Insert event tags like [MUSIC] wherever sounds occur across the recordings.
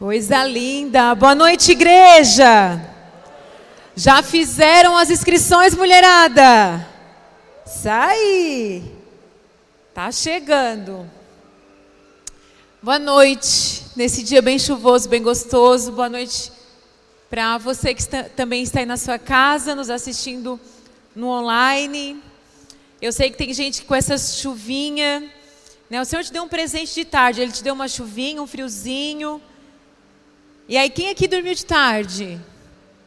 Coisa linda. Boa noite, igreja. Já fizeram as inscrições, mulherada? Sai. Tá chegando. Boa noite. Nesse dia bem chuvoso, bem gostoso. Boa noite para você que está, também está aí na sua casa, nos assistindo no online. Eu sei que tem gente com essa chuvinha. Né? O Senhor te deu um presente de tarde. Ele te deu uma chuvinha, um friozinho. E aí, quem aqui dormiu de tarde?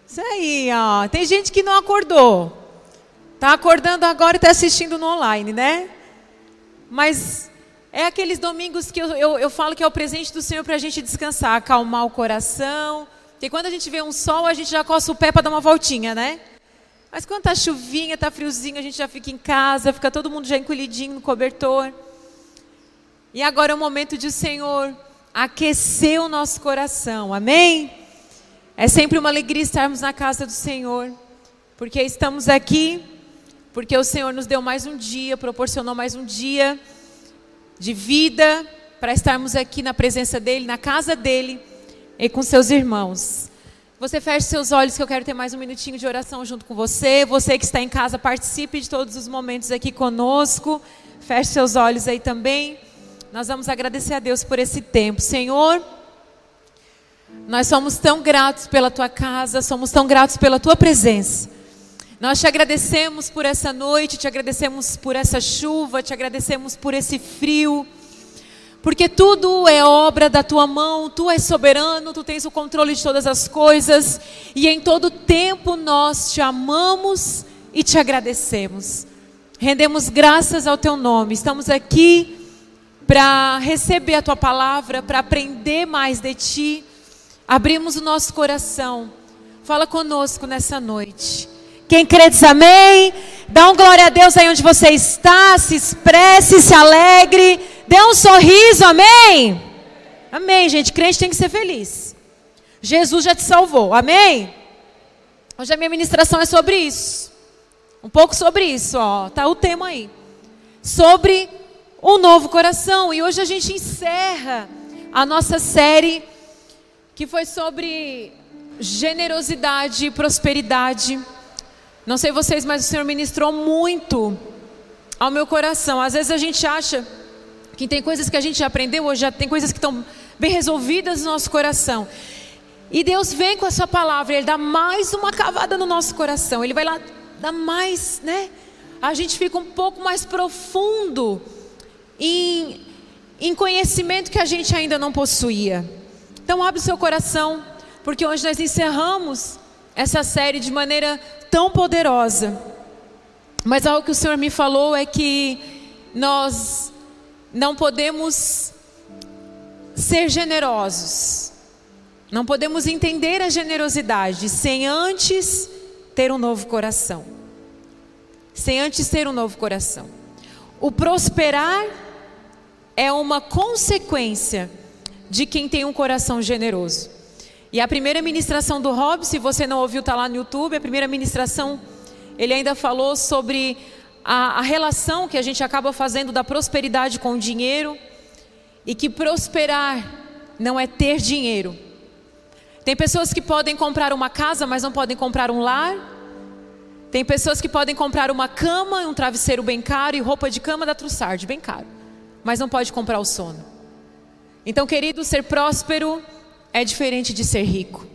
Isso aí, ó. Tem gente que não acordou. Tá acordando agora e está assistindo no online, né? Mas é aqueles domingos que eu, eu, eu falo que é o presente do Senhor para a gente descansar, acalmar o coração. Porque quando a gente vê um sol, a gente já coça o pé para dar uma voltinha, né? Mas quando tá chuvinha, tá friozinho, a gente já fica em casa, fica todo mundo já encolhidinho no cobertor. E agora é o momento de Senhor aquecer o nosso coração. Amém? É sempre uma alegria estarmos na casa do Senhor, porque estamos aqui, porque o Senhor nos deu mais um dia, proporcionou mais um dia de vida para estarmos aqui na presença dEle, na casa dEle e com seus irmãos. Você feche seus olhos que eu quero ter mais um minutinho de oração junto com você. Você que está em casa, participe de todos os momentos aqui conosco. Feche seus olhos aí também. Nós vamos agradecer a Deus por esse tempo. Senhor, nós somos tão gratos pela tua casa, somos tão gratos pela tua presença. Nós te agradecemos por essa noite, te agradecemos por essa chuva, te agradecemos por esse frio, porque tudo é obra da tua mão, tu és soberano, tu tens o controle de todas as coisas, e em todo tempo nós te amamos e te agradecemos. Rendemos graças ao teu nome, estamos aqui para receber a tua palavra, para aprender mais de ti. Abrimos o nosso coração. Fala conosco nessa noite. Quem crê diz amém. Dá um glória a Deus aí onde você está. Se expresse, se alegre. Dê um sorriso, amém. Amém, gente. Crente tem que ser feliz. Jesus já te salvou, amém. Hoje a minha ministração é sobre isso. Um pouco sobre isso, ó. Tá o tema aí. Sobre um novo coração. E hoje a gente encerra a nossa série que foi sobre generosidade e prosperidade. Não sei vocês, mas o Senhor ministrou muito ao meu coração. Às vezes a gente acha que tem coisas que a gente já aprendeu, hoje já tem coisas que estão bem resolvidas no nosso coração. E Deus vem com a sua palavra, Ele dá mais uma cavada no nosso coração. Ele vai lá, dá mais, né? A gente fica um pouco mais profundo em, em conhecimento que a gente ainda não possuía. Então, abre o seu coração, porque hoje nós encerramos essa série de maneira tão poderosa. Mas algo que o Senhor me falou é que nós não podemos ser generosos, não podemos entender a generosidade sem antes ter um novo coração. Sem antes ter um novo coração. O prosperar é uma consequência de quem tem um coração generoso. E a primeira ministração do Rob, se você não ouviu, está lá no YouTube. A primeira ministração, ele ainda falou sobre a, a relação que a gente acaba fazendo da prosperidade com o dinheiro. E que prosperar não é ter dinheiro. Tem pessoas que podem comprar uma casa, mas não podem comprar um lar. Tem pessoas que podem comprar uma cama, um travesseiro bem caro e roupa de cama da Trussard, bem caro mas não pode comprar o sono. Então, querido, ser próspero é diferente de ser rico.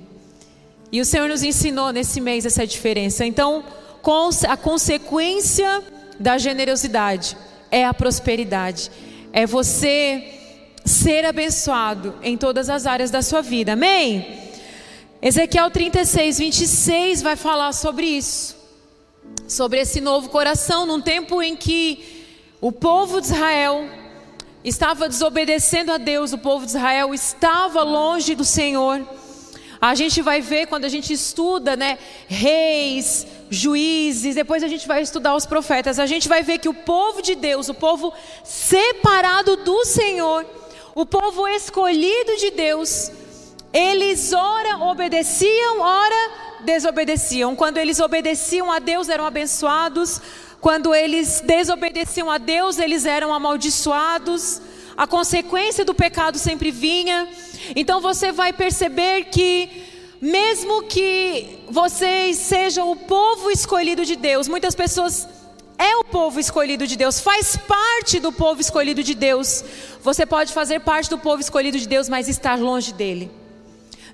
E o Senhor nos ensinou nesse mês essa diferença. Então, a consequência da generosidade é a prosperidade. É você ser abençoado em todas as áreas da sua vida. Amém? Ezequiel 36, 26 vai falar sobre isso. Sobre esse novo coração, num tempo em que o povo de Israel estava desobedecendo a Deus, o povo de Israel estava longe do Senhor. A gente vai ver quando a gente estuda, né, reis, juízes, depois a gente vai estudar os profetas, a gente vai ver que o povo de Deus, o povo separado do Senhor, o povo escolhido de Deus, eles ora obedeciam, ora desobedeciam. Quando eles obedeciam a Deus, eram abençoados. Quando eles desobedeciam a Deus, eles eram amaldiçoados. a consequência do pecado sempre vinha. Então você vai perceber que, mesmo que vocês sejam o povo escolhido de Deus, muitas pessoas é o povo escolhido de Deus, faz parte do povo escolhido de Deus. Você pode fazer parte do povo escolhido de Deus, mas estar longe dele.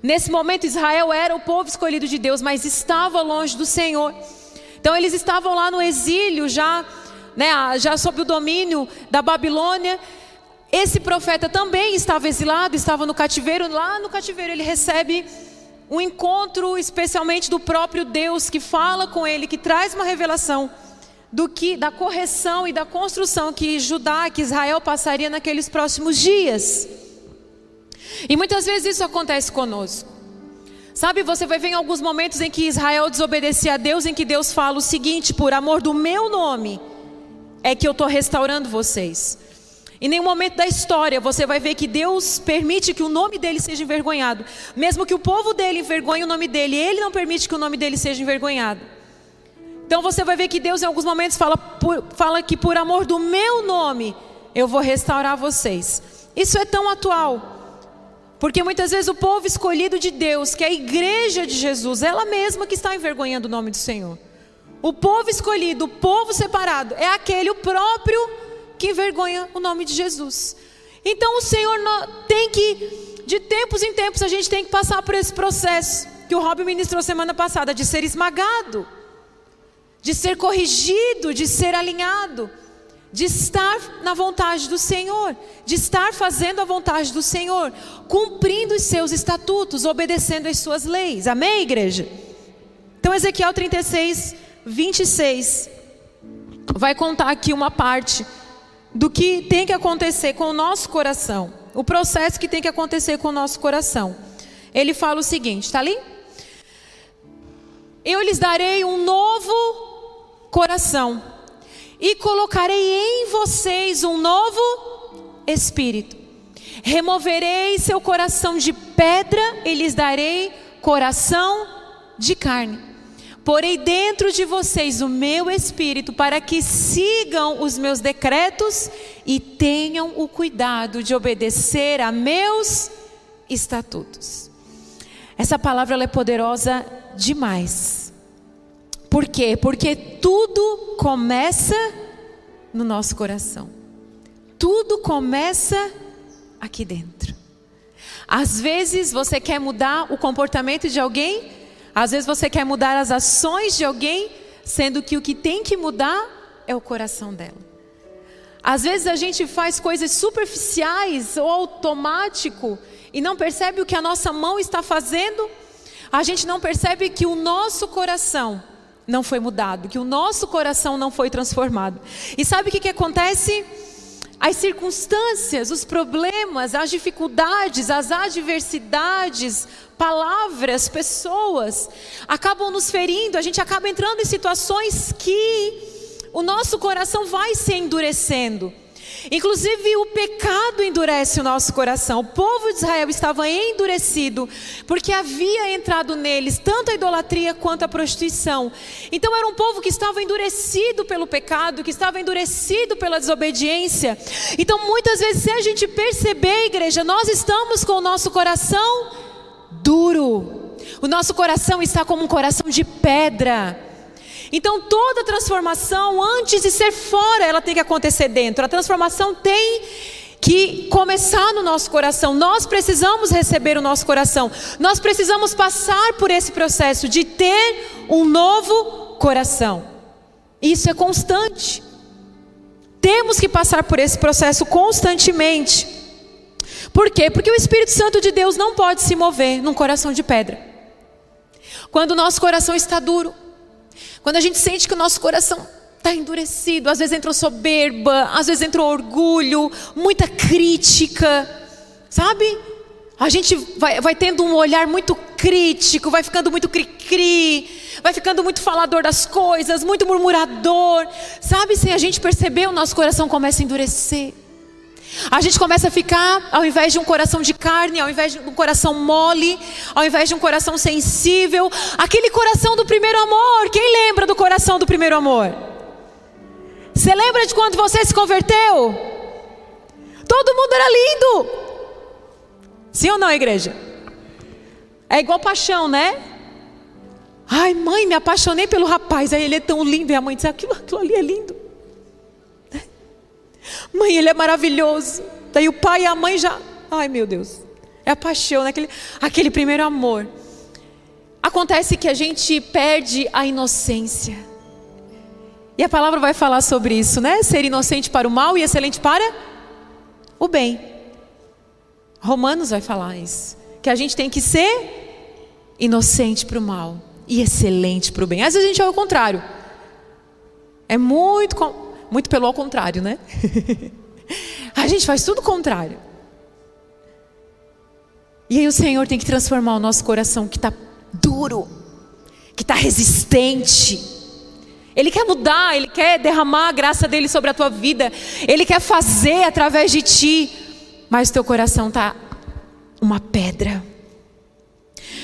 Nesse momento, Israel era o povo escolhido de Deus, mas estava longe do Senhor. Então, eles estavam lá no exílio, já, né, já sob o domínio da Babilônia. Esse profeta também estava exilado, estava no cativeiro. Lá no cativeiro, ele recebe um encontro, especialmente do próprio Deus, que fala com ele, que traz uma revelação do que da correção e da construção que Judá, que Israel passaria naqueles próximos dias. E muitas vezes isso acontece conosco. Sabe, você vai ver em alguns momentos em que Israel desobedecia a Deus, em que Deus fala o seguinte: por amor do meu nome, é que eu estou restaurando vocês. Em nenhum momento da história você vai ver que Deus permite que o nome dele seja envergonhado. Mesmo que o povo dele envergonhe o nome dele, ele não permite que o nome dele seja envergonhado. Então você vai ver que Deus em alguns momentos fala, por, fala que por amor do meu nome eu vou restaurar vocês. Isso é tão atual. Porque muitas vezes o povo escolhido de Deus, que é a igreja de Jesus, ela mesma que está envergonhando o nome do Senhor. O povo escolhido, o povo separado, é aquele o próprio que envergonha o nome de Jesus. Então o Senhor tem que, de tempos em tempos, a gente tem que passar por esse processo que o Rob ministrou semana passada, de ser esmagado de ser corrigido, de ser alinhado, de estar na vontade do Senhor, de estar fazendo a vontade do Senhor, cumprindo os seus estatutos, obedecendo as suas leis. Amém, igreja? Então, Ezequiel 36, 26, vai contar aqui uma parte do que tem que acontecer com o nosso coração, o processo que tem que acontecer com o nosso coração. Ele fala o seguinte, está ali? Eu lhes darei um novo coração, e colocarei em vocês um novo espírito. Removerei seu coração de pedra e lhes darei coração de carne. Porei dentro de vocês o meu espírito para que sigam os meus decretos e tenham o cuidado de obedecer a meus estatutos. Essa palavra é poderosa demais. Por quê? Porque tudo começa no nosso coração. Tudo começa aqui dentro. Às vezes você quer mudar o comportamento de alguém, às vezes você quer mudar as ações de alguém, sendo que o que tem que mudar é o coração dela. Às vezes a gente faz coisas superficiais ou automático e não percebe o que a nossa mão está fazendo. A gente não percebe que o nosso coração não foi mudado, que o nosso coração não foi transformado. E sabe o que, que acontece? As circunstâncias, os problemas, as dificuldades, as adversidades, palavras, pessoas, acabam nos ferindo, a gente acaba entrando em situações que o nosso coração vai se endurecendo. Inclusive, o pecado endurece o nosso coração. O povo de Israel estava endurecido, porque havia entrado neles tanto a idolatria quanto a prostituição. Então, era um povo que estava endurecido pelo pecado, que estava endurecido pela desobediência. Então, muitas vezes, se a gente perceber, igreja, nós estamos com o nosso coração duro. O nosso coração está como um coração de pedra. Então toda transformação, antes de ser fora, ela tem que acontecer dentro. A transformação tem que começar no nosso coração. Nós precisamos receber o nosso coração. Nós precisamos passar por esse processo de ter um novo coração. Isso é constante. Temos que passar por esse processo constantemente. Por quê? Porque o Espírito Santo de Deus não pode se mover num coração de pedra. Quando o nosso coração está duro, quando a gente sente que o nosso coração está endurecido, às vezes entrou soberba, às vezes entrou orgulho, muita crítica, sabe? A gente vai, vai tendo um olhar muito crítico, vai ficando muito cri-cri, vai ficando muito falador das coisas, muito murmurador, sabe? Sem a gente perceber, o nosso coração começa a endurecer. A gente começa a ficar, ao invés de um coração de carne, ao invés de um coração mole, ao invés de um coração sensível, aquele coração do primeiro amor. Quem lembra do coração do primeiro amor? Você lembra de quando você se converteu? Todo mundo era lindo. Sim ou não, igreja? É igual paixão, né? Ai, mãe, me apaixonei pelo rapaz. Aí ele é tão lindo. E a mãe diz: aquilo, aquilo ali é lindo. Mãe, ele é maravilhoso. Daí o pai e a mãe já. Ai, meu Deus. É a paixão, né? aquele, aquele primeiro amor. Acontece que a gente perde a inocência. E a palavra vai falar sobre isso, né? Ser inocente para o mal e excelente para o bem. Romanos vai falar isso. Que a gente tem que ser inocente para o mal e excelente para o bem. Às vezes a gente é o contrário. É muito, muito pelo ao contrário, né? [LAUGHS] a gente faz tudo o contrário. E aí o Senhor tem que transformar o nosso coração que está duro, que está resistente. Ele quer mudar, Ele quer derramar a graça dele sobre a tua vida, Ele quer fazer através de ti, mas teu coração está uma pedra.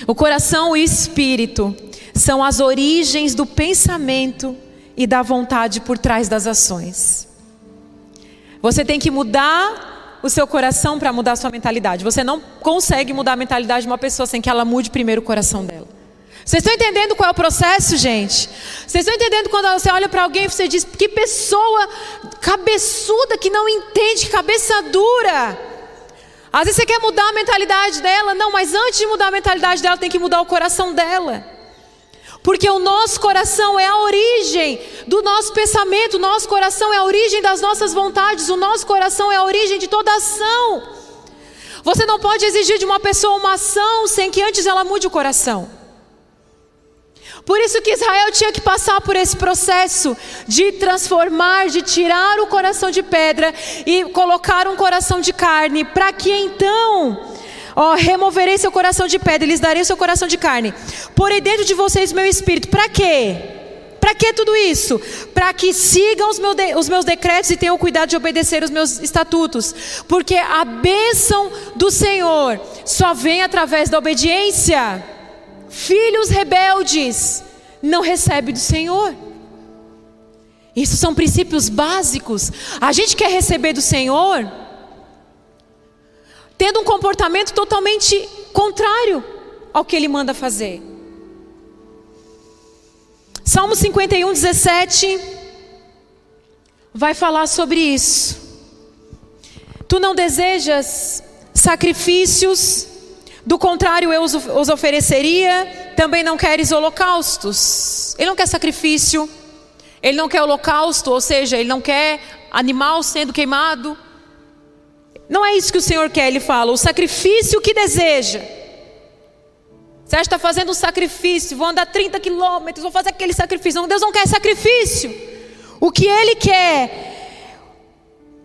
O coração e o espírito são as origens do pensamento e da vontade por trás das ações. Você tem que mudar o seu coração para mudar a sua mentalidade. Você não consegue mudar a mentalidade de uma pessoa sem que ela mude primeiro o coração dela. Vocês estão entendendo qual é o processo, gente? Vocês estão entendendo quando você olha para alguém e você diz: que pessoa cabeçuda que não entende, que cabeça dura. Às vezes você quer mudar a mentalidade dela, não, mas antes de mudar a mentalidade dela, tem que mudar o coração dela. Porque o nosso coração é a origem do nosso pensamento, o nosso coração é a origem das nossas vontades, o nosso coração é a origem de toda ação. Você não pode exigir de uma pessoa uma ação sem que antes ela mude o coração. Por isso que Israel tinha que passar por esse processo de transformar, de tirar o coração de pedra e colocar um coração de carne, para que então Ó, removerei seu coração de pedra, lhes darei seu coração de carne. Porei dentro de vocês meu espírito. Para quê? Para que tudo isso? Para que sigam os, de, os, meus decretos e tenham cuidado de obedecer os meus estatutos. Porque a bênção do Senhor só vem através da obediência. Filhos rebeldes não recebem do Senhor. Isso são princípios básicos. A gente quer receber do Senhor tendo um comportamento totalmente contrário ao que ele manda fazer. Salmo 51, 17 vai falar sobre isso. Tu não desejas sacrifícios, do contrário eu os ofereceria, também não queres holocaustos. Ele não quer sacrifício, ele não quer holocausto, ou seja, ele não quer animal sendo queimado. Não é isso que o Senhor quer, ele fala, o sacrifício que deseja. Você está fazendo um sacrifício, vou andar 30 quilômetros, vou fazer aquele sacrifício. Não, Deus não quer sacrifício. O que Ele quer,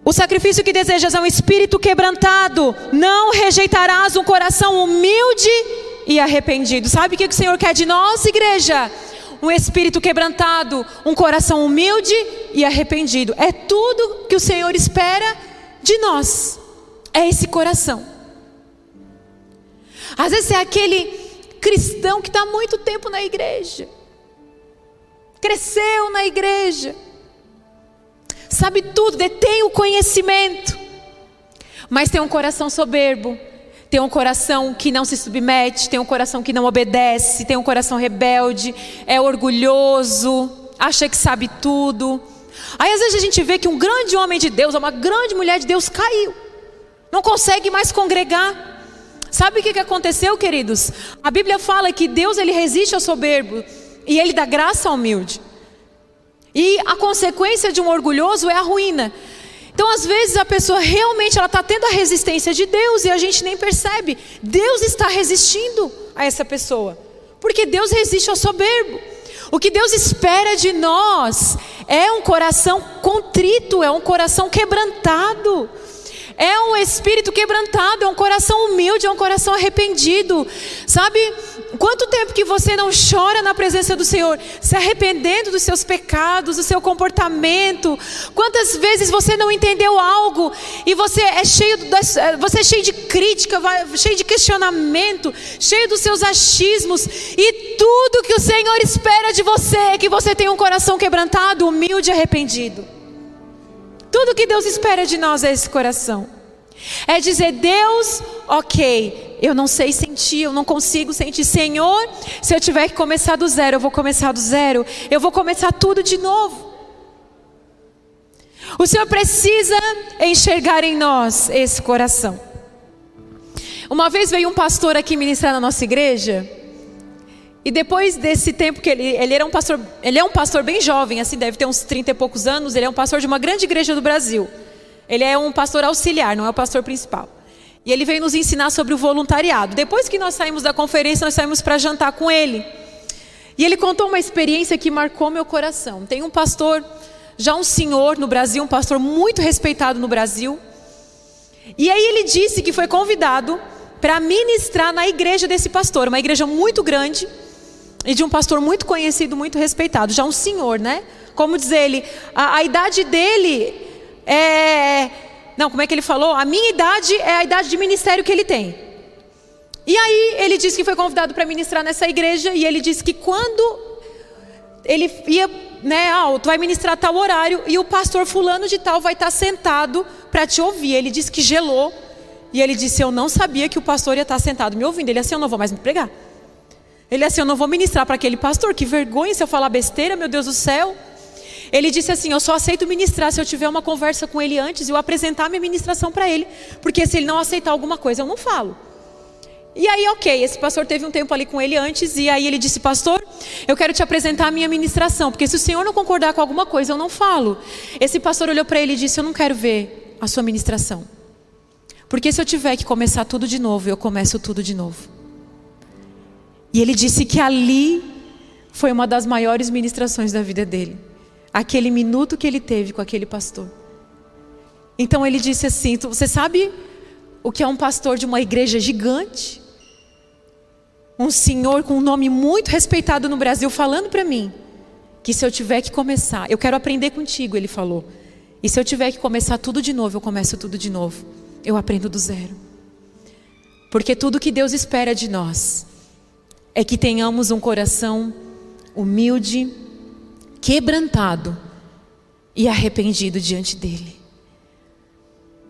o sacrifício que desejas é um espírito quebrantado. Não rejeitarás um coração humilde e arrependido. Sabe o que o Senhor quer de nós, igreja? Um espírito quebrantado, um coração humilde e arrependido. É tudo que o Senhor espera de nós é esse coração. Às vezes é aquele cristão que está muito tempo na igreja, cresceu na igreja, sabe tudo, detém o conhecimento, mas tem um coração soberbo, tem um coração que não se submete, tem um coração que não obedece, tem um coração rebelde, é orgulhoso, acha que sabe tudo. Aí às vezes a gente vê que um grande homem de Deus, uma grande mulher de Deus caiu não consegue mais congregar. Sabe o que aconteceu, queridos? A Bíblia fala que Deus ele resiste ao soberbo e ele dá graça ao humilde. E a consequência de um orgulhoso é a ruína. Então, às vezes, a pessoa realmente ela está tendo a resistência de Deus e a gente nem percebe. Deus está resistindo a essa pessoa, porque Deus resiste ao soberbo. O que Deus espera de nós é um coração contrito, é um coração quebrantado. É um espírito quebrantado, é um coração humilde, é um coração arrependido. Sabe? Quanto tempo que você não chora na presença do Senhor, se arrependendo dos seus pecados, do seu comportamento? Quantas vezes você não entendeu algo e você é cheio, das, você é cheio de crítica, cheio de questionamento, cheio dos seus achismos e tudo que o Senhor espera de você é que você tenha um coração quebrantado, humilde e arrependido. Tudo que Deus espera de nós é esse coração. É dizer, Deus, ok, eu não sei sentir, eu não consigo sentir. Senhor, se eu tiver que começar do zero, eu vou começar do zero, eu vou começar tudo de novo. O Senhor precisa enxergar em nós esse coração. Uma vez veio um pastor aqui ministrar na nossa igreja, e depois desse tempo que ele, ele era um pastor, ele é um pastor bem jovem, assim, deve ter uns 30 e poucos anos, ele é um pastor de uma grande igreja do Brasil. Ele é um pastor auxiliar, não é o pastor principal. E ele veio nos ensinar sobre o voluntariado. Depois que nós saímos da conferência, nós saímos para jantar com ele. E ele contou uma experiência que marcou meu coração. Tem um pastor, já um senhor no Brasil, um pastor muito respeitado no Brasil. E aí ele disse que foi convidado para ministrar na igreja desse pastor, uma igreja muito grande e de um pastor muito conhecido, muito respeitado, já um senhor, né? Como diz ele, a, a idade dele é. Não, como é que ele falou? A minha idade é a idade de ministério que ele tem. E aí ele disse que foi convidado para ministrar nessa igreja e ele disse que quando ele ia, né, ah, tu vai ministrar tal horário e o pastor fulano de tal vai estar sentado para te ouvir. Ele disse que gelou e ele disse: Eu não sabia que o pastor ia estar sentado me ouvindo. Ele disse: assim: Eu não vou mais me pregar. Ele disse: assim: Eu não vou ministrar para aquele pastor. Que vergonha se eu falar besteira, meu Deus do céu. Ele disse assim: Eu só aceito ministrar se eu tiver uma conversa com ele antes e eu apresentar minha ministração para ele. Porque se ele não aceitar alguma coisa, eu não falo. E aí, ok, esse pastor teve um tempo ali com ele antes, e aí ele disse: Pastor, eu quero te apresentar a minha ministração, porque se o senhor não concordar com alguma coisa, eu não falo. Esse pastor olhou para ele e disse: Eu não quero ver a sua ministração. Porque se eu tiver que começar tudo de novo, eu começo tudo de novo. E ele disse que ali foi uma das maiores ministrações da vida dele aquele minuto que ele teve com aquele pastor. Então ele disse assim: Você sabe o que é um pastor de uma igreja gigante? Um senhor com um nome muito respeitado no Brasil falando para mim que se eu tiver que começar, eu quero aprender contigo, ele falou. E se eu tiver que começar tudo de novo, eu começo tudo de novo. Eu aprendo do zero. Porque tudo que Deus espera de nós é que tenhamos um coração humilde, quebrantado e arrependido diante dele.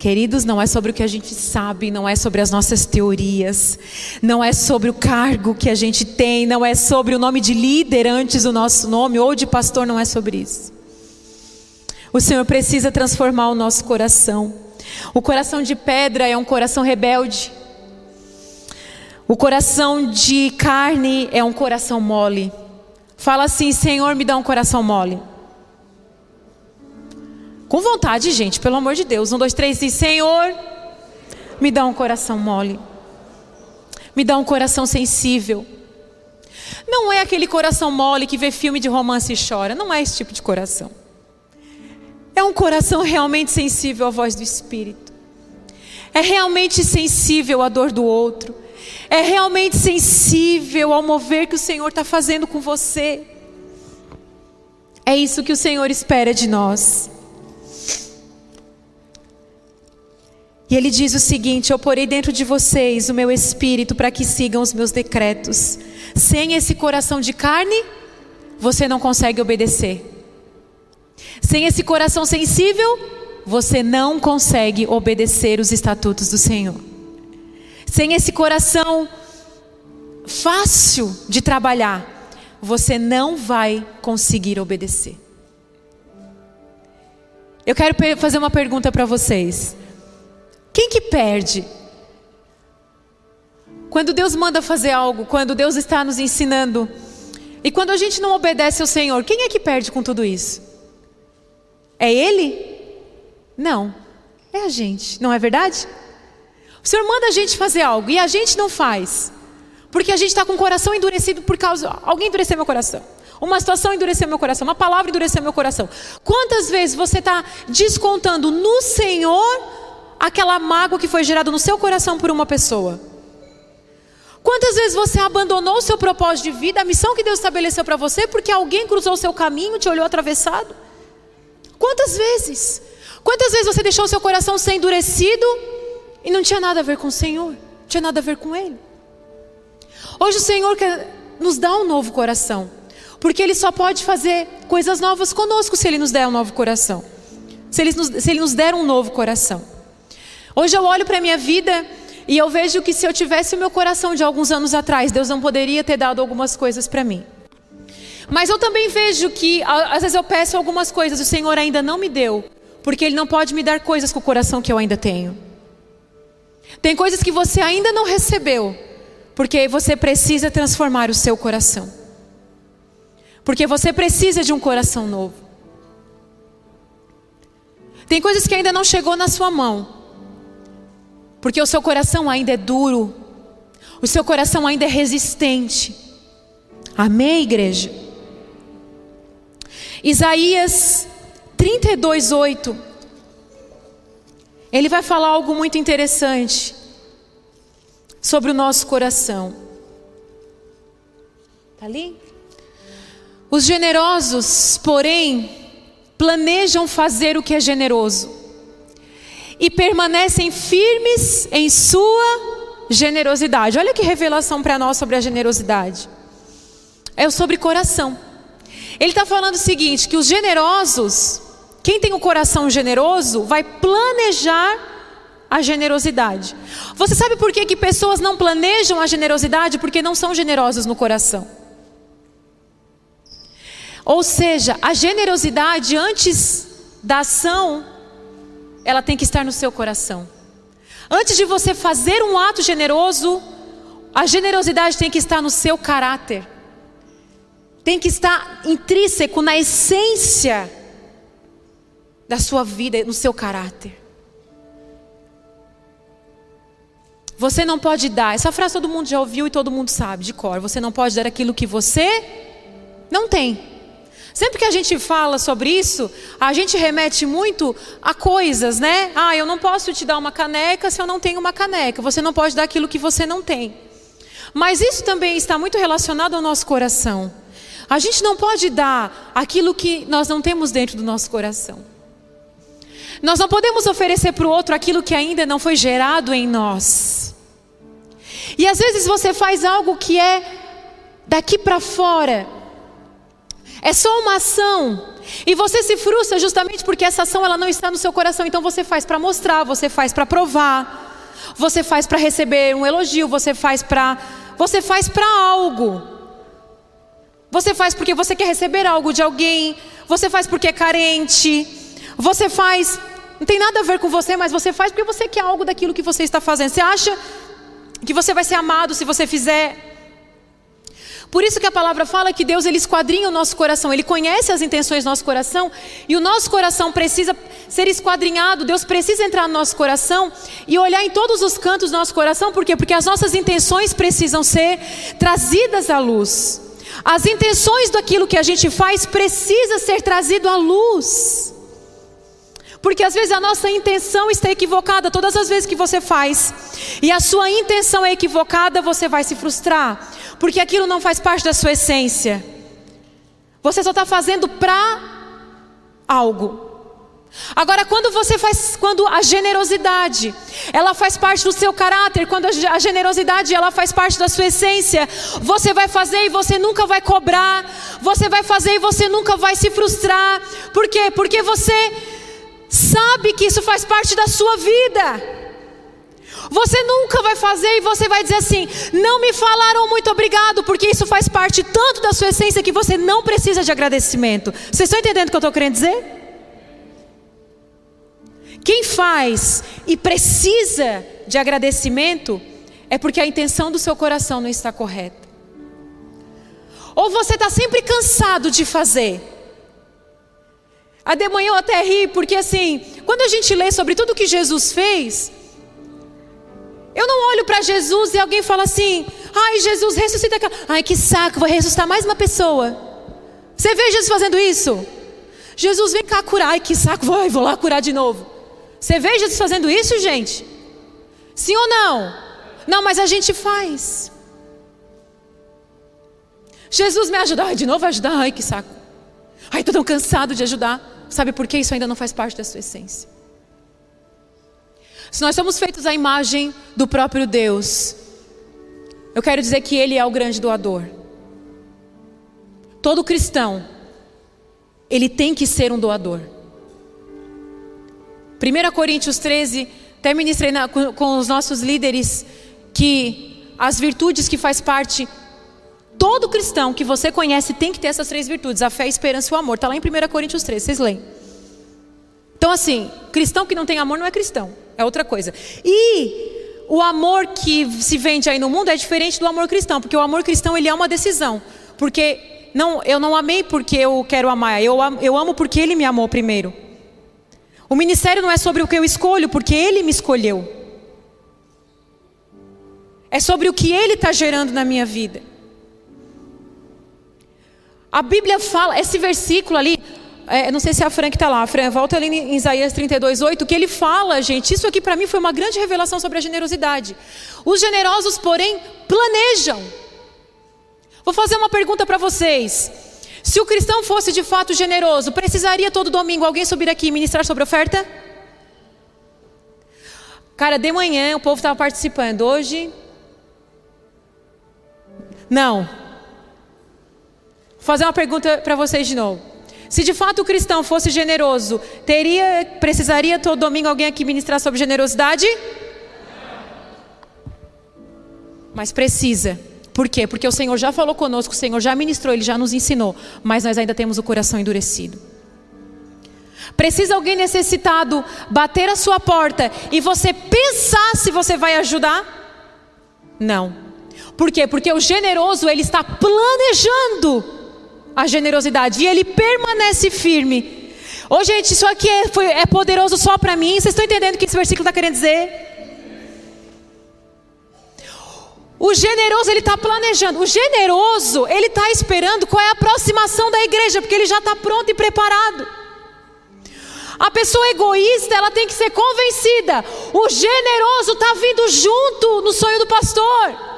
Queridos, não é sobre o que a gente sabe, não é sobre as nossas teorias, não é sobre o cargo que a gente tem, não é sobre o nome de líder antes do nosso nome ou de pastor, não é sobre isso. O Senhor precisa transformar o nosso coração. O coração de pedra é um coração rebelde. O coração de carne é um coração mole. Fala assim: Senhor, me dá um coração mole. Com vontade, gente, pelo amor de Deus. Um, dois, três e Senhor, me dá um coração mole. Me dá um coração sensível. Não é aquele coração mole que vê filme de romance e chora. Não é esse tipo de coração. É um coração realmente sensível à voz do Espírito. É realmente sensível à dor do outro é realmente sensível ao mover que o Senhor está fazendo com você. É isso que o Senhor espera de nós. E ele diz o seguinte: Eu porei dentro de vocês o meu espírito para que sigam os meus decretos. Sem esse coração de carne, você não consegue obedecer. Sem esse coração sensível, você não consegue obedecer os estatutos do Senhor sem esse coração fácil de trabalhar, você não vai conseguir obedecer. Eu quero fazer uma pergunta para vocês. Quem que perde? Quando Deus manda fazer algo, quando Deus está nos ensinando, e quando a gente não obedece ao Senhor, quem é que perde com tudo isso? É Ele? Não, é a gente, não é verdade? O Senhor manda a gente fazer algo e a gente não faz. Porque a gente está com o coração endurecido por causa. Alguém endureceu meu coração. Uma situação endureceu meu coração. Uma palavra endureceu meu coração. Quantas vezes você está descontando no Senhor aquela mágoa que foi gerada no seu coração por uma pessoa? Quantas vezes você abandonou o seu propósito de vida, a missão que Deus estabeleceu para você, porque alguém cruzou o seu caminho, te olhou atravessado? Quantas vezes? Quantas vezes você deixou o seu coração ser endurecido e não tinha nada a ver com o Senhor, não tinha nada a ver com Ele. Hoje o Senhor quer nos dar um novo coração, porque Ele só pode fazer coisas novas conosco se Ele nos der um novo coração, se Ele nos, se ele nos der um novo coração. Hoje eu olho para a minha vida e eu vejo que se eu tivesse o meu coração de alguns anos atrás, Deus não poderia ter dado algumas coisas para mim. Mas eu também vejo que às vezes eu peço algumas coisas, o Senhor ainda não me deu, porque Ele não pode me dar coisas com o coração que eu ainda tenho. Tem coisas que você ainda não recebeu, porque você precisa transformar o seu coração. Porque você precisa de um coração novo. Tem coisas que ainda não chegou na sua mão, porque o seu coração ainda é duro, o seu coração ainda é resistente. Amém, igreja? Isaías 32, 8. Ele vai falar algo muito interessante sobre o nosso coração. Está ali? Os generosos, porém, planejam fazer o que é generoso e permanecem firmes em sua generosidade. Olha que revelação para nós sobre a generosidade. É sobre coração. Ele está falando o seguinte: que os generosos, quem tem o coração generoso, vai planejar a generosidade. Você sabe por que, que pessoas não planejam a generosidade? Porque não são generosos no coração. Ou seja, a generosidade antes da ação, ela tem que estar no seu coração. Antes de você fazer um ato generoso, a generosidade tem que estar no seu caráter. Tem que estar intrínseco na essência da sua vida, no seu caráter. Você não pode dar, essa frase todo mundo já ouviu e todo mundo sabe de cor. Você não pode dar aquilo que você não tem. Sempre que a gente fala sobre isso, a gente remete muito a coisas, né? Ah, eu não posso te dar uma caneca se eu não tenho uma caneca. Você não pode dar aquilo que você não tem. Mas isso também está muito relacionado ao nosso coração. A gente não pode dar aquilo que nós não temos dentro do nosso coração. Nós não podemos oferecer para o outro aquilo que ainda não foi gerado em nós. E às vezes você faz algo que é daqui para fora, é só uma ação. E você se frustra justamente porque essa ação ela não está no seu coração. Então você faz para mostrar, você faz para provar, você faz para receber um elogio, você faz para você faz para algo. Você faz porque você quer receber algo de alguém, você faz porque é carente, você faz não tem nada a ver com você, mas você faz porque você quer algo daquilo que você está fazendo. Você acha que você vai ser amado se você fizer por isso que a palavra fala que Deus ele esquadrinha o nosso coração, ele conhece as intenções do nosso coração e o nosso coração precisa ser esquadrinhado, Deus precisa entrar no nosso coração e olhar em todos os cantos do nosso coração, por quê? Porque as nossas intenções precisam ser trazidas à luz. As intenções daquilo que a gente faz precisa ser trazido à luz. Porque às vezes a nossa intenção está equivocada, todas as vezes que você faz, e a sua intenção é equivocada, você vai se frustrar porque aquilo não faz parte da sua essência. Você só está fazendo para algo. Agora, quando você faz, quando a generosidade, ela faz parte do seu caráter, quando a generosidade ela faz parte da sua essência, você vai fazer e você nunca vai cobrar, você vai fazer e você nunca vai se frustrar. Por quê? Porque você sabe que isso faz parte da sua vida. Você nunca vai fazer e você vai dizer assim: não me falaram muito obrigado, porque isso faz parte tanto da sua essência que você não precisa de agradecimento. Vocês estão entendendo o que eu estou querendo dizer? Quem faz e precisa de agradecimento é porque a intenção do seu coração não está correta. Ou você está sempre cansado de fazer. A de manhã eu até ri, porque assim, quando a gente lê sobre tudo que Jesus fez, eu não olho para Jesus e alguém fala assim: ai, Jesus, ressuscita aquela. Ai, que saco, vou ressuscitar mais uma pessoa. Você vê Jesus fazendo isso? Jesus, vem cá curar. Ai, que saco, vou, vou lá curar de novo. Você vê Jesus fazendo isso, gente? Sim ou não? Não, mas a gente faz. Jesus me ajuda. Ai, de novo ajudar. Ai, que saco. Ai, estou tão cansado de ajudar. Sabe por que isso ainda não faz parte da sua essência? Se nós somos feitos à imagem do próprio Deus, eu quero dizer que Ele é o grande doador. Todo cristão, ele tem que ser um doador. 1 Coríntios 13, Até ministrei na, com, com os nossos líderes que as virtudes que faz parte todo cristão que você conhece tem que ter essas três virtudes: a fé, a esperança e o amor. Está lá em 1 Coríntios 3, vocês leem. Então, assim, cristão que não tem amor não é cristão, é outra coisa. E o amor que se vende aí no mundo é diferente do amor cristão, porque o amor cristão ele é uma decisão. Porque não, eu não amei porque eu quero amar, eu, eu amo porque ele me amou primeiro. O ministério não é sobre o que eu escolho, porque ele me escolheu. É sobre o que ele está gerando na minha vida. A Bíblia fala, esse versículo ali, é, não sei se a Fran está lá, Fran, volta ali em Isaías 32, 8, que ele fala, gente, isso aqui para mim foi uma grande revelação sobre a generosidade. Os generosos, porém, planejam. Vou fazer uma pergunta para vocês. Se o cristão fosse de fato generoso, precisaria todo domingo alguém subir aqui e ministrar sobre oferta? Cara, de manhã o povo estava participando, hoje. Não. Fazer uma pergunta para vocês de novo. Se de fato o cristão fosse generoso, teria, precisaria todo domingo alguém aqui ministrar sobre generosidade? Mas precisa. Por quê? Porque o Senhor já falou conosco, o Senhor já ministrou, Ele já nos ensinou, mas nós ainda temos o coração endurecido. Precisa alguém necessitado bater a sua porta e você pensar se você vai ajudar? Não. Por quê? Porque o generoso, ele está planejando a generosidade e ele permanece firme. Ô, gente, isso aqui é, foi, é poderoso só para mim. Vocês estão entendendo o que esse versículo está querendo dizer? O generoso ele está planejando. O generoso ele está esperando qual é a aproximação da igreja, porque ele já está pronto e preparado. A pessoa egoísta ela tem que ser convencida. O generoso está vindo junto no sonho do pastor.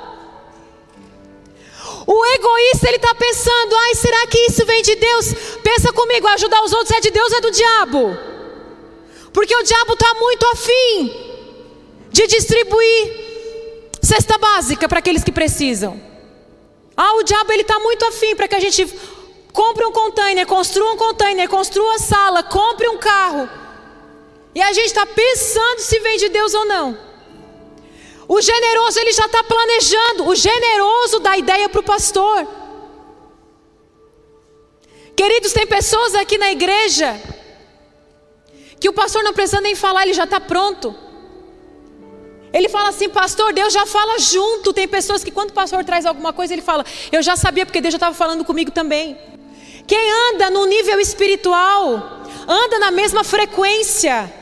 O egoísta ele está pensando: ai, será que isso vem de Deus? Pensa comigo, ajudar os outros é de Deus ou é do diabo? Porque o diabo está muito afim de distribuir Cesta básica para aqueles que precisam. Ah, o diabo ele está muito afim para que a gente compre um container, construa um container, construa sala, compre um carro. E a gente está pensando se vem de Deus ou não. O generoso ele já está planejando. O generoso dá ideia para o pastor. Queridos, tem pessoas aqui na igreja que o pastor não precisa nem falar, ele já está pronto. Ele fala assim, pastor, Deus já fala junto. Tem pessoas que quando o pastor traz alguma coisa, ele fala, eu já sabia porque Deus já estava falando comigo também. Quem anda no nível espiritual, anda na mesma frequência.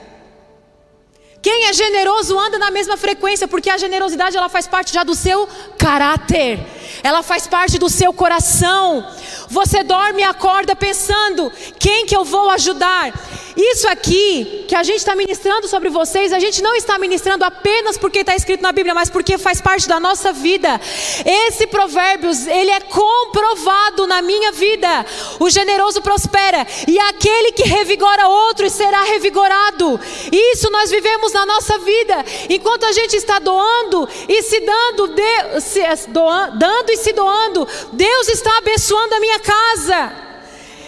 Quem é generoso anda na mesma frequência, porque a generosidade ela faz parte já do seu caráter, ela faz parte do seu coração. Você dorme e acorda pensando: quem que eu vou ajudar? Isso aqui que a gente está ministrando sobre vocês, a gente não está ministrando apenas porque está escrito na Bíblia, mas porque faz parte da nossa vida. Esse provérbios, ele é comprovado na minha vida. O generoso prospera e aquele que revigora outros será revigorado. Isso nós vivemos na nossa vida. Enquanto a gente está doando e se dando, de, se, doando, dando e se doando, Deus está abençoando a minha casa.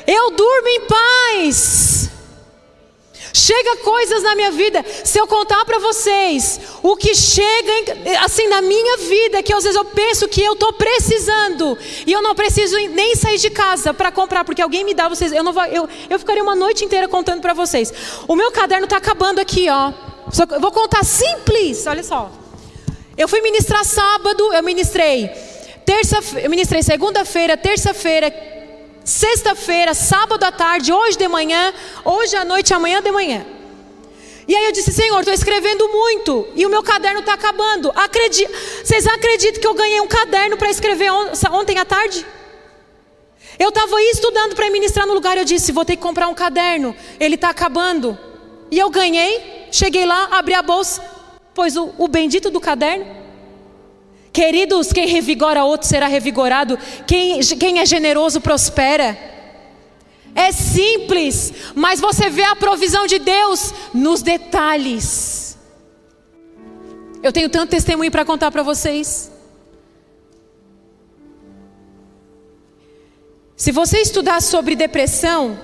Eu durmo em paz. Chega coisas na minha vida. Se eu contar para vocês o que chega assim na minha vida, que às vezes eu penso que eu estou precisando e eu não preciso nem sair de casa para comprar, porque alguém me dá vocês. Eu não vou, eu, eu ficaria uma noite inteira contando para vocês. O meu caderno está acabando aqui, ó. Eu vou contar simples. Olha só. Eu fui ministrar sábado, eu ministrei terça, eu ministrei segunda-feira, terça-feira, sexta-feira, sábado à tarde, hoje de manhã, hoje à noite, amanhã de manhã. E aí eu disse, Senhor, estou escrevendo muito e o meu caderno está acabando. Acredito, vocês acreditam que eu ganhei um caderno para escrever on, ontem à tarde? Eu estava estudando para ministrar no lugar, eu disse, vou ter que comprar um caderno, ele está acabando. E eu ganhei, cheguei lá, abri a bolsa, pois o, o bendito do caderno Queridos, quem revigora outro será revigorado, quem, quem é generoso prospera. É simples, mas você vê a provisão de Deus nos detalhes. Eu tenho tanto testemunho para contar para vocês. Se você estudar sobre depressão,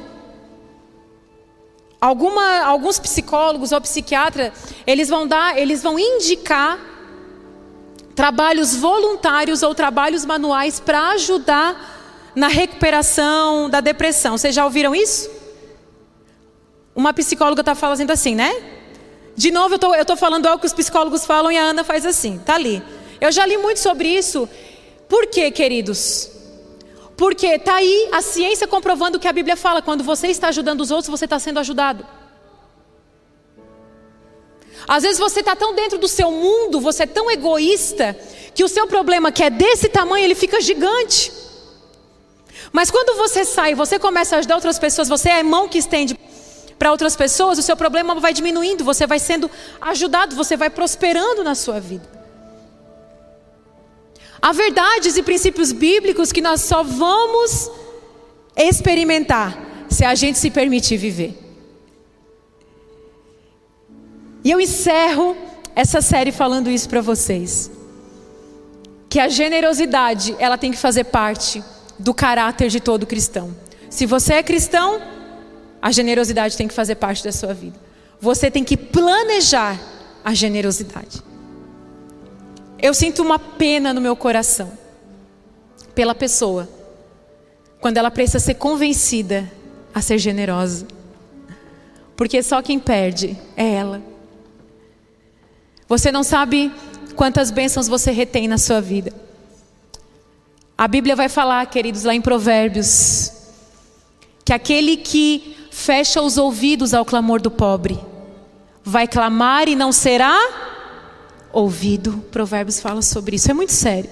alguma, alguns psicólogos ou psiquiatras, eles vão dar, eles vão indicar trabalhos voluntários ou trabalhos manuais para ajudar na recuperação da depressão. Vocês já ouviram isso? Uma psicóloga está falando assim, né? De novo, eu estou falando algo que os psicólogos falam e a Ana faz assim, tá ali. Eu já li muito sobre isso. Por quê, queridos? Porque está aí a ciência comprovando o que a Bíblia fala: quando você está ajudando os outros, você está sendo ajudado. Às vezes você está tão dentro do seu mundo, você é tão egoísta, que o seu problema, que é desse tamanho, ele fica gigante. Mas quando você sai, você começa a ajudar outras pessoas, você é a mão que estende para outras pessoas, o seu problema vai diminuindo, você vai sendo ajudado, você vai prosperando na sua vida. Há verdades e princípios bíblicos que nós só vamos experimentar se a gente se permitir viver. E eu encerro essa série falando isso para vocês. Que a generosidade, ela tem que fazer parte do caráter de todo cristão. Se você é cristão, a generosidade tem que fazer parte da sua vida. Você tem que planejar a generosidade. Eu sinto uma pena no meu coração pela pessoa quando ela precisa ser convencida a ser generosa. Porque só quem perde é ela. Você não sabe quantas bênçãos você retém na sua vida. A Bíblia vai falar, queridos, lá em Provérbios, que aquele que fecha os ouvidos ao clamor do pobre vai clamar e não será ouvido. Provérbios fala sobre isso, é muito sério.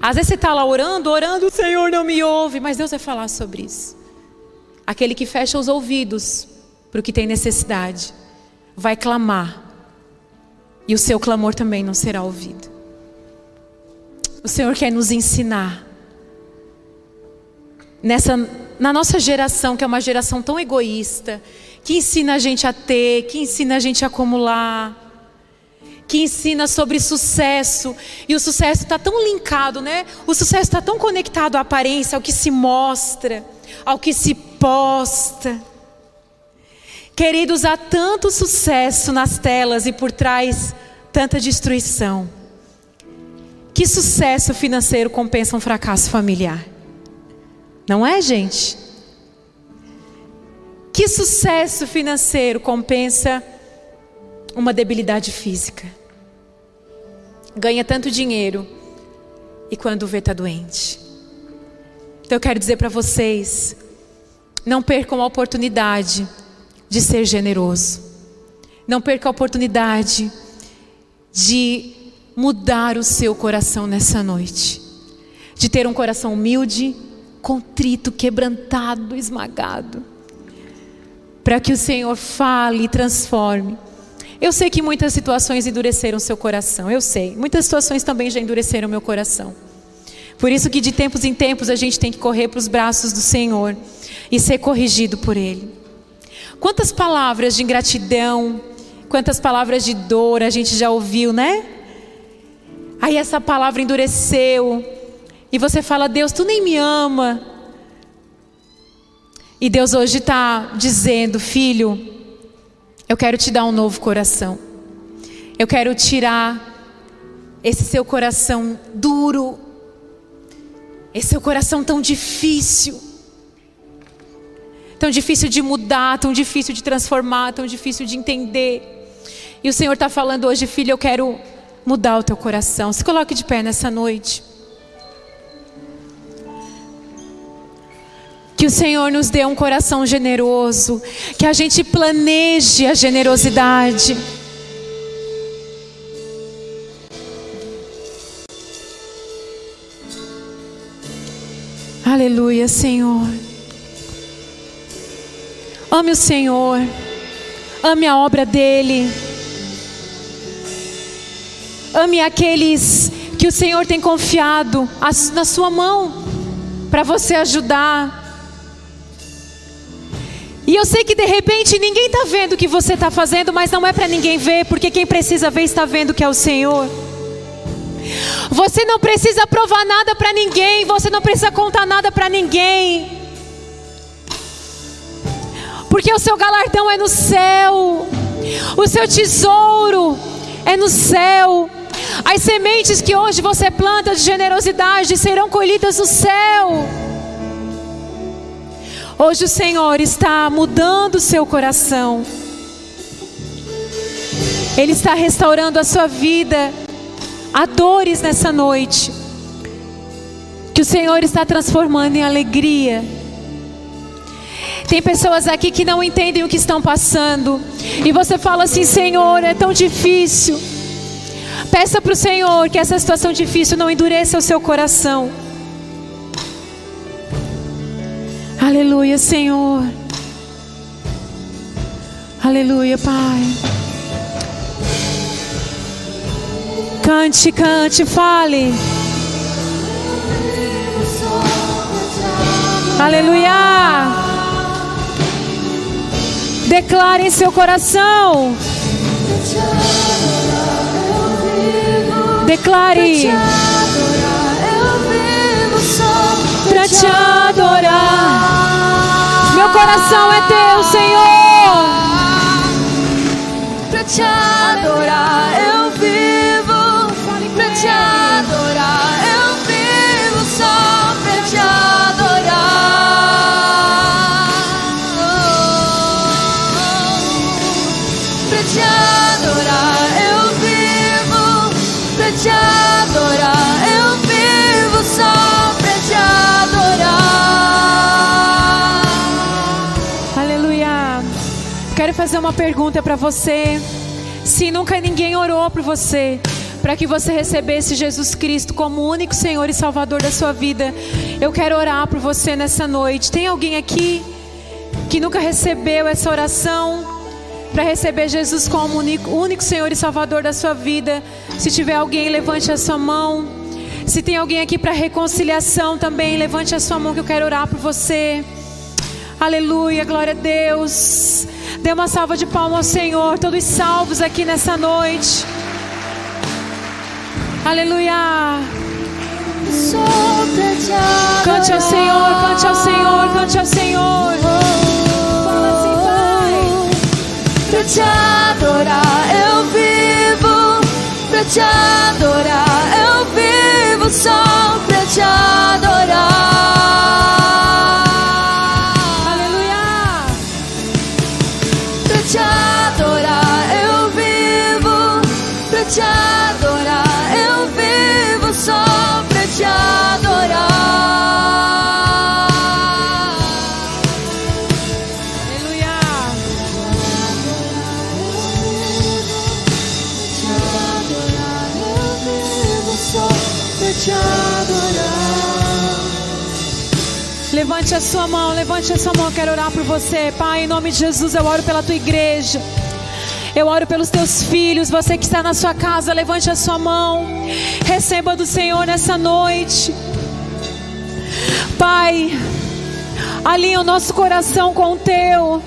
Às vezes você está lá orando, orando, o Senhor não me ouve, mas Deus vai falar sobre isso. Aquele que fecha os ouvidos para o que tem necessidade, vai clamar e o seu clamor também não será ouvido. O Senhor quer nos ensinar nessa na nossa geração, que é uma geração tão egoísta, que ensina a gente a ter, que ensina a gente a acumular, que ensina sobre sucesso, e o sucesso está tão linkado, né? O sucesso está tão conectado à aparência, ao que se mostra, ao que se posta. Queridos, há tanto sucesso nas telas e por trás tanta destruição. Que sucesso financeiro compensa um fracasso familiar? Não é, gente? Que sucesso financeiro compensa uma debilidade física? Ganha tanto dinheiro e quando vê está doente. Então eu quero dizer para vocês: não percam a oportunidade de ser generoso. Não perca a oportunidade de mudar o seu coração nessa noite. De ter um coração humilde, contrito, quebrantado, esmagado. Para que o Senhor fale e transforme. Eu sei que muitas situações endureceram seu coração, eu sei. Muitas situações também já endureceram meu coração. Por isso que de tempos em tempos a gente tem que correr para os braços do Senhor e ser corrigido por Ele. Quantas palavras de ingratidão, quantas palavras de dor a gente já ouviu, né? Aí essa palavra endureceu, e você fala, Deus, tu nem me ama. E Deus hoje está dizendo, filho, eu quero te dar um novo coração. Eu quero tirar esse seu coração duro, esse seu coração tão difícil tão difícil de mudar, tão difícil de transformar, tão difícil de entender. E o Senhor está falando hoje, filho, eu quero mudar o teu coração. Se coloque de pé nessa noite. Que o Senhor nos dê um coração generoso, que a gente planeje a generosidade. Aleluia, Senhor. Ame o Senhor. Ame a obra dele. Ame aqueles que o Senhor tem confiado na sua mão para você ajudar. E eu sei que de repente ninguém está vendo o que você está fazendo, mas não é para ninguém ver, porque quem precisa ver está vendo que é o Senhor. Você não precisa provar nada para ninguém, você não precisa contar nada para ninguém. Porque o seu galardão é no céu, o seu tesouro é no céu. As sementes que hoje você planta de generosidade serão colhidas no céu. Hoje o Senhor está mudando o seu coração. Ele está restaurando a sua vida. Há dores nessa noite. Que o Senhor está transformando em alegria. Tem pessoas aqui que não entendem o que estão passando. E você fala assim: Senhor, é tão difícil. Peça para o Senhor que essa situação difícil não endureça o seu coração. Aleluia, Senhor. Aleluia, Pai. Cante, cante, fale. Aleluia. Declare em seu coração. Declare. Para te adorar. Meu coração é teu, uma pergunta para você. Se nunca ninguém orou por você, para que você recebesse Jesus Cristo como único Senhor e Salvador da sua vida, eu quero orar por você nessa noite. Tem alguém aqui que nunca recebeu essa oração para receber Jesus como único, único Senhor e Salvador da sua vida? Se tiver alguém, levante a sua mão. Se tem alguém aqui para reconciliação também, levante a sua mão que eu quero orar por você. Aleluia, glória a Deus. Dê uma salva de palmas ao Senhor, todos salvos aqui nessa noite. Aleluia. Cante ao Senhor, cante ao Senhor, cante ao Senhor. Fala assim, vai. Pra te adorar eu vivo, pra te adorar eu vivo só pra te adorar. Levante a sua mão, levante a sua mão, eu quero orar por você. Pai, em nome de Jesus, eu oro pela tua igreja. Eu oro pelos teus filhos, você que está na sua casa, levante a sua mão. Receba do Senhor nessa noite. Pai, alinha o nosso coração com o teu.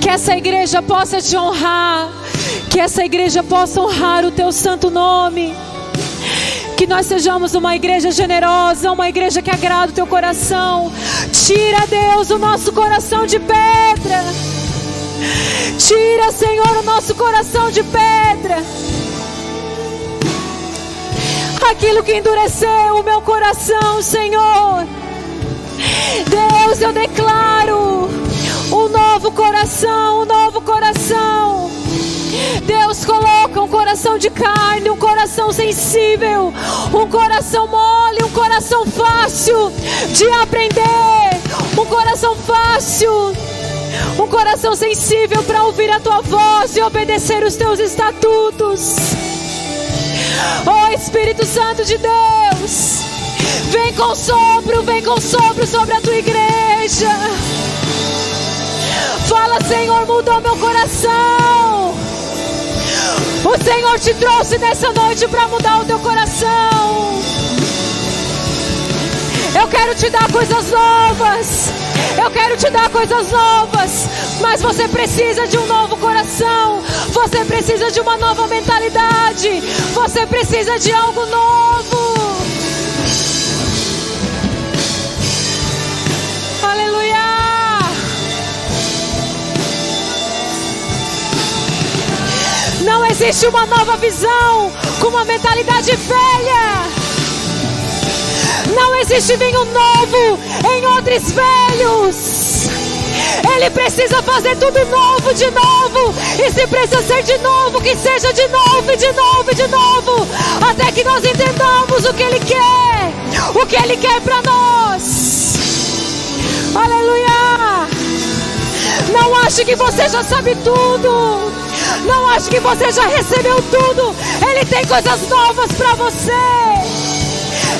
Que essa igreja possa te honrar. Que essa igreja possa honrar o teu santo nome. Que nós sejamos uma igreja generosa, uma igreja que agrada o teu coração. Tira, Deus, o nosso coração de pedra. Tira, Senhor, o nosso coração de pedra. Aquilo que endureceu o meu coração, Senhor. Deus, eu declaro um novo coração, um novo coração. Deus coloca um coração de carne, um coração sensível, um coração mole, um coração fácil de aprender, um coração fácil, um coração sensível para ouvir a tua voz e obedecer os teus estatutos. Oh Espírito Santo de Deus, vem com sopro, vem com sopro sobre a tua igreja. Fala, Senhor, mudou meu coração. O Senhor te trouxe nessa noite para mudar o teu coração. Eu quero te dar coisas novas. Eu quero te dar coisas novas. Mas você precisa de um novo coração. Você precisa de uma nova mentalidade. Você precisa de algo novo. Existe uma nova visão com uma mentalidade velha. Não existe vinho novo em odres velhos. Ele precisa fazer tudo novo de novo. E se precisa ser de novo, que seja de novo e de novo e de novo. Até que nós entendamos o que Ele quer. O que Ele quer para nós. Aleluia. Não ache que você já sabe tudo. Não ache que você já recebeu tudo. Ele tem coisas novas para você.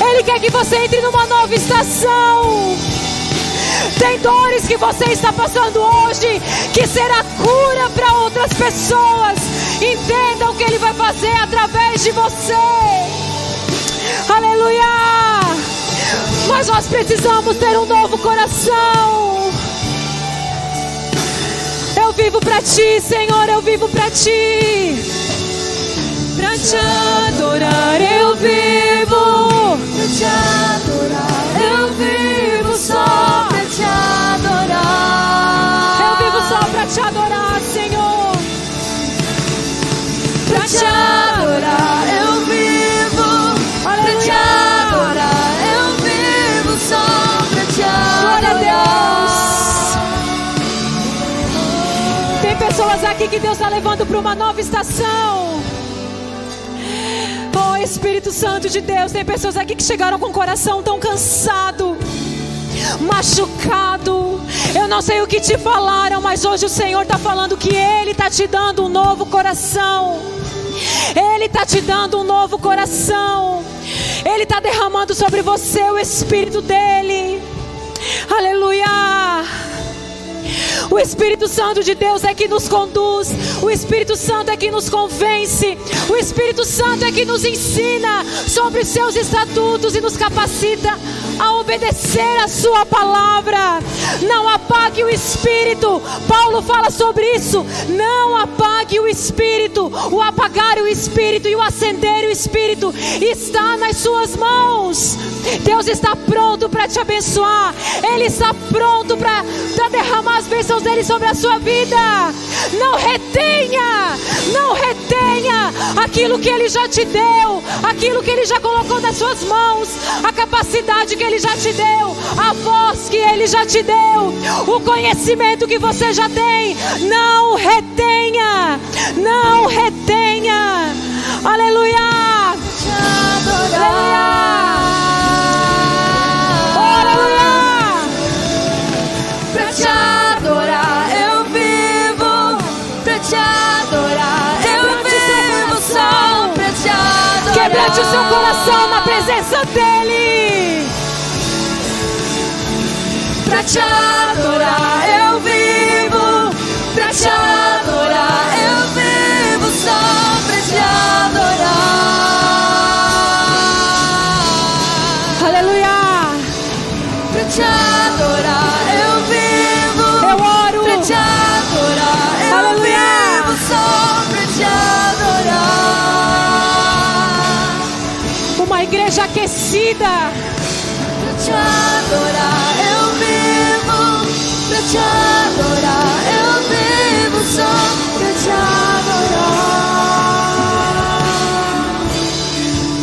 Ele quer que você entre numa nova estação. Tem dores que você está passando hoje que será cura para outras pessoas. Entenda o que Ele vai fazer através de você. Aleluia! Mas nós precisamos ter um novo coração. Vivo para ti, Senhor, eu vivo para ti. Para te adorar, eu vivo. Para te adorar, que Deus está levando para uma nova estação. Oh Espírito Santo de Deus, tem pessoas aqui que chegaram com o coração tão cansado, machucado. Eu não sei o que te falaram, mas hoje o Senhor está falando que Ele está te dando um novo coração. Ele está te dando um novo coração. Ele está derramando sobre você o Espírito dele. Aleluia. O Espírito Santo de Deus é que nos conduz, o Espírito Santo é que nos convence, o Espírito Santo é que nos ensina sobre os seus estatutos e nos capacita a obedecer a Sua palavra. Não o Espírito, Paulo fala sobre isso. Não apague o Espírito, o apagar o Espírito e o acender o Espírito está nas Suas mãos. Deus está pronto para te abençoar, Ele está pronto para derramar as bênçãos dele sobre a sua vida. Não retenha, não retenha aquilo que ele já te deu, aquilo que ele já colocou nas suas mãos, a capacidade que ele já te deu, a voz que ele já te deu, o conhecimento que você já tem. Não retenha, não retenha. Aleluia. Aleluia. Seu coração na presença dele. Pra te adorar eu vivo, pra te adorar Igreja aquecida. Pra te adorar eu vivo, pra te adorar eu vivo só pra te adorar.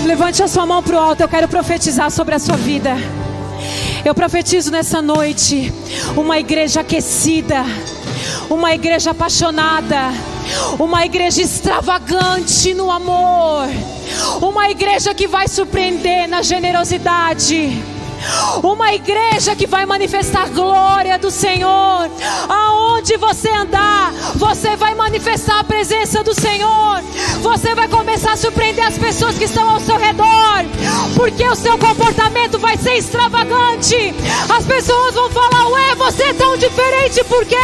Levante a sua mão para o alto. Eu quero profetizar sobre a sua vida. Eu profetizo nessa noite uma igreja aquecida, uma igreja apaixonada, uma igreja extravagante no amor, uma igreja que vai surpreender na generosidade. Uma igreja que vai manifestar a glória do Senhor. Aonde você andar, você vai manifestar a presença do Senhor. Você vai começar a surpreender as pessoas que estão ao seu redor. Porque o seu comportamento vai ser extravagante. As pessoas vão falar: Ué, você é tão diferente. Por quê?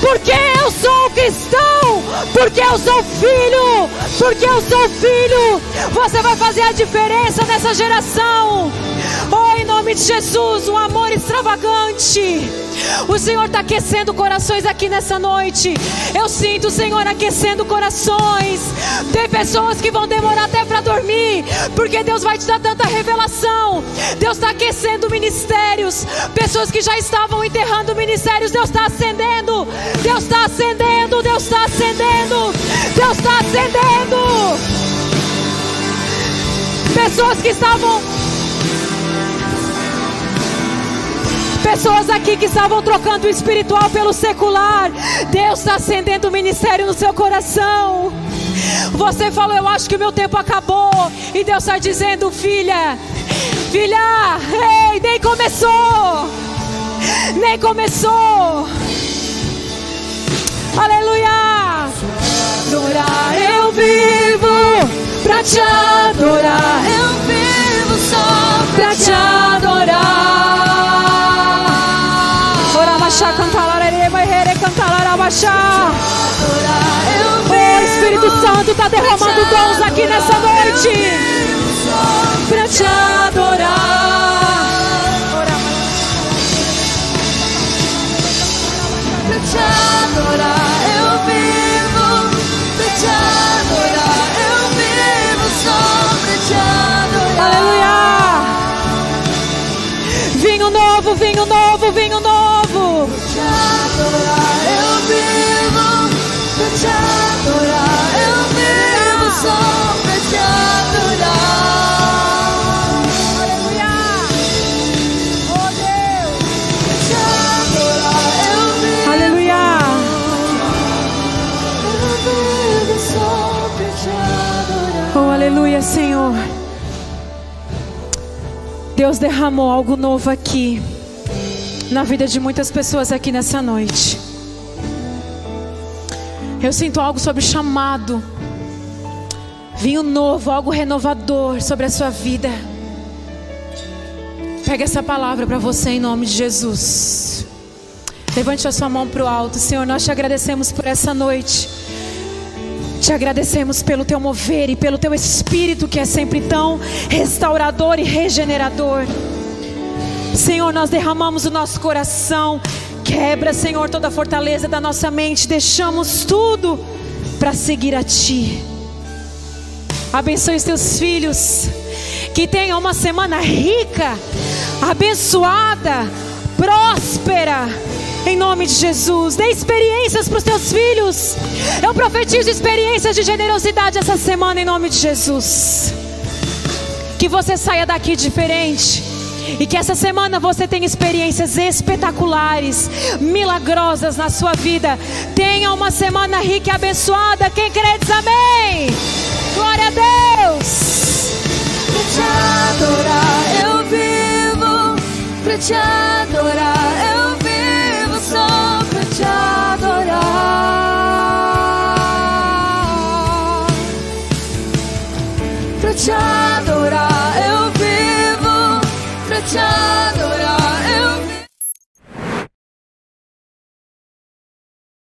Porque eu sou cristão. Porque eu sou filho. Porque eu sou filho. Você vai fazer a diferença nessa geração. Oh, em nome de Jesus, um amor extravagante. O Senhor está aquecendo corações aqui nessa noite. Eu sinto o Senhor aquecendo corações. Tem pessoas que vão demorar até para dormir, porque Deus vai te dar tanta revelação. Deus está aquecendo ministérios. Pessoas que já estavam enterrando ministérios, Deus está acendendo. Deus está acendendo. Deus está acendendo. Deus está acendendo. Pessoas que estavam Pessoas aqui que estavam trocando o espiritual pelo secular. Deus está acendendo o ministério no seu coração. Você falou, eu acho que o meu tempo acabou. E Deus está dizendo, filha, filha, ei, nem começou. Nem começou. Aleluia. Adorar eu vivo pra te adorar. Eu vivo Eu O Espírito Santo está derramando dons aqui nessa noite. Pra te adorar. pra te adorar. Eu vivo pra te adorar. Deus derramou algo novo aqui na vida de muitas pessoas aqui nessa noite. Eu sinto algo sobre chamado, vinho novo, algo renovador sobre a sua vida. Pega essa palavra para você em nome de Jesus. Levante a sua mão para o alto, Senhor. Nós te agradecemos por essa noite. Te agradecemos pelo teu mover e pelo teu espírito que é sempre tão restaurador e regenerador. Senhor, nós derramamos o nosso coração. Quebra, Senhor, toda a fortaleza da nossa mente. Deixamos tudo para seguir a Ti. Abençoe os teus filhos. Que tenham uma semana rica, abençoada, próspera. Em nome de Jesus, dê experiências para os teus filhos. Eu profetizo experiências de generosidade essa semana em nome de Jesus. Que você saia daqui diferente. E que essa semana você tenha experiências espetaculares, milagrosas na sua vida. Tenha uma semana rica e abençoada. Quem crê diz amém. Glória a Deus. Pra te adorar, eu vivo pra te adorar, Te adorar, eu vivo pra te adorar.